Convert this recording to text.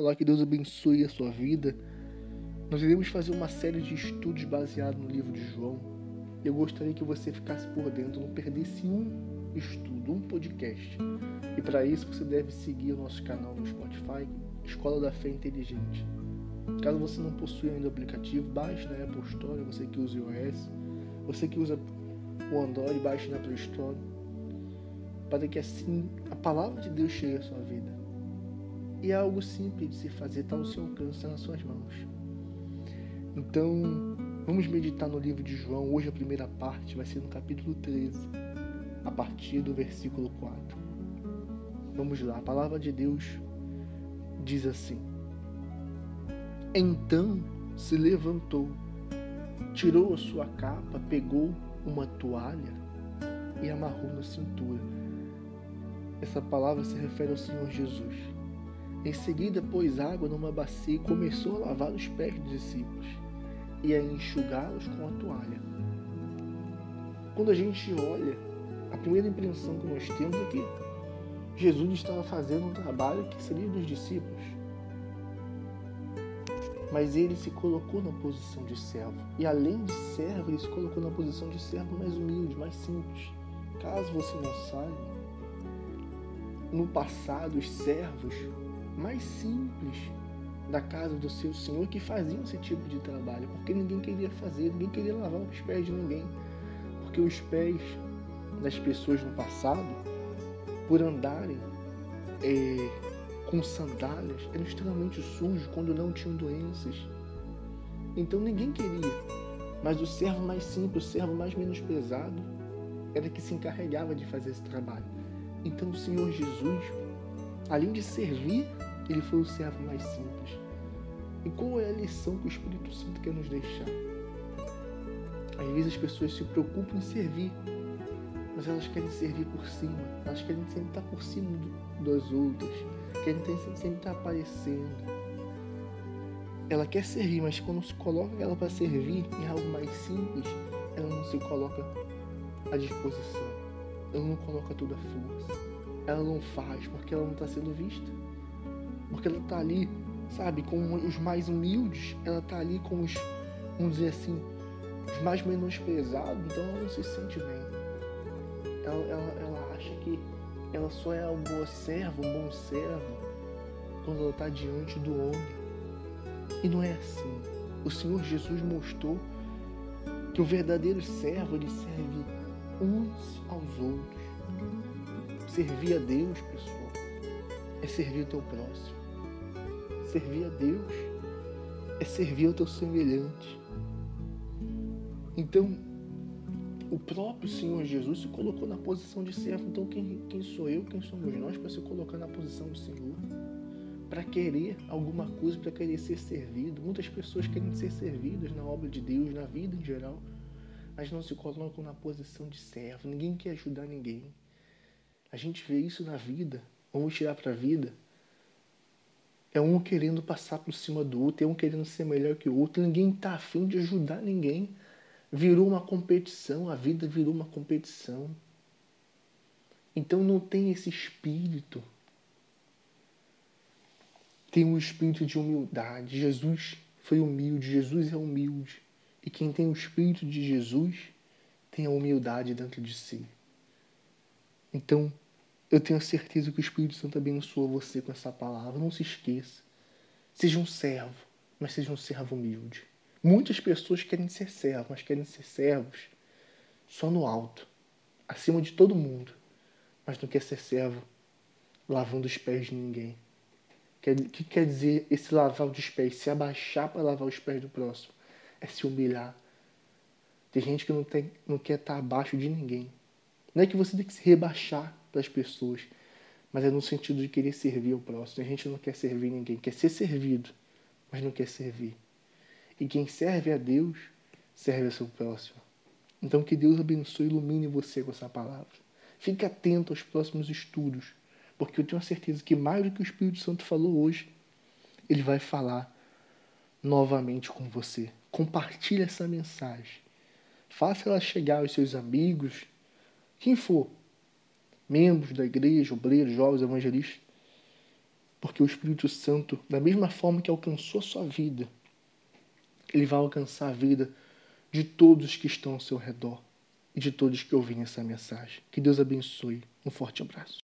Olá, que Deus abençoe a sua vida. Nós iremos fazer uma série de estudos baseados no livro de João. Eu gostaria que você ficasse por dentro, não perdesse um estudo, um podcast. E para isso você deve seguir o nosso canal no Spotify, Escola da Fé Inteligente. Caso você não possua ainda o aplicativo, baixe na Apple Store, você que usa o iOS, você que usa o Android, baixe na Play Store, para que assim a palavra de Deus chegue à sua vida. E é algo simples de se fazer, está ao seu alcance, está nas suas mãos. Então, vamos meditar no livro de João. Hoje a primeira parte vai ser no capítulo 13, a partir do versículo 4. Vamos lá, a palavra de Deus diz assim: Então se levantou, tirou a sua capa, pegou uma toalha e amarrou na cintura. Essa palavra se refere ao Senhor Jesus. Em seguida, pôs água numa bacia e começou a lavar os pés dos discípulos e a enxugá-los com a toalha. Quando a gente olha, a primeira impressão que nós temos é que Jesus estava fazendo um trabalho que seria dos discípulos. Mas ele se colocou na posição de servo. E além de servo, ele se colocou na posição de servo mais humilde, mais simples. Caso você não saiba, no passado, os servos mais simples da casa do seu senhor que faziam esse tipo de trabalho, porque ninguém queria fazer, ninguém queria lavar os pés de ninguém, porque os pés das pessoas no passado, por andarem é, com sandálias, eram extremamente sujos quando não tinham doenças. Então ninguém queria, mas o servo mais simples, o servo mais menosprezado, era que se encarregava de fazer esse trabalho. Então o Senhor Jesus, além de servir ele foi o servo mais simples. E qual é a lição que o Espírito Santo quer nos deixar? Às vezes as pessoas se preocupam em servir, mas elas querem servir por cima. Elas querem sempre estar por cima das outras. Querem sempre estar aparecendo. Ela quer servir, mas quando se coloca ela para servir em algo mais simples, ela não se coloca à disposição. Ela não coloca toda a força. Ela não faz porque ela não está sendo vista porque ela está ali, sabe, com os mais humildes, ela está ali com os, vamos dizer assim, os mais menosprezados, então ela não se sente bem. Ela, ela, ela acha que ela só é uma boa serva, um bom servo, quando ela está diante do homem. E não é assim. O Senhor Jesus mostrou que o verdadeiro servo ele serve uns aos outros. Servir a Deus, pessoal, é servir o teu próximo. Servir a Deus é servir ao teu semelhante. Então, o próprio Senhor Jesus se colocou na posição de servo. Então, quem, quem sou eu, quem somos nós para se colocar na posição do Senhor? Para querer alguma coisa, para querer ser servido. Muitas pessoas querem ser servidas na obra de Deus, na vida em geral, mas não se colocam na posição de servo. Ninguém quer ajudar ninguém. A gente vê isso na vida. Vamos tirar para a vida é um querendo passar por cima do outro, é um querendo ser melhor que o outro. Ninguém está afim de ajudar ninguém. Virou uma competição, a vida virou uma competição. Então não tem esse espírito. Tem um espírito de humildade. Jesus foi humilde, Jesus é humilde. E quem tem o espírito de Jesus tem a humildade dentro de si. Então, eu tenho certeza que o Espírito Santo abençoa você com essa palavra. Não se esqueça. Seja um servo, mas seja um servo humilde. Muitas pessoas querem ser servos, mas querem ser servos só no alto, acima de todo mundo, mas não quer ser servo lavando os pés de ninguém. O que quer dizer esse lavar os pés? Se abaixar para lavar os pés do próximo. É se humilhar. Tem gente que não, tem, não quer estar abaixo de ninguém. Não é que você tem que se rebaixar para as pessoas, mas é no sentido de querer servir ao próximo. A gente não quer servir ninguém, quer ser servido, mas não quer servir. E quem serve a Deus, serve ao seu próximo. Então que Deus abençoe e ilumine você com essa palavra. Fique atento aos próximos estudos, porque eu tenho a certeza que mais do que o Espírito Santo falou hoje, ele vai falar novamente com você. Compartilhe essa mensagem. Faça ela chegar aos seus amigos, quem for, membros da igreja, obreiros, jovens, evangelistas. Porque o Espírito Santo, da mesma forma que alcançou a sua vida, ele vai alcançar a vida de todos que estão ao seu redor e de todos que ouvem essa mensagem. Que Deus abençoe. Um forte abraço.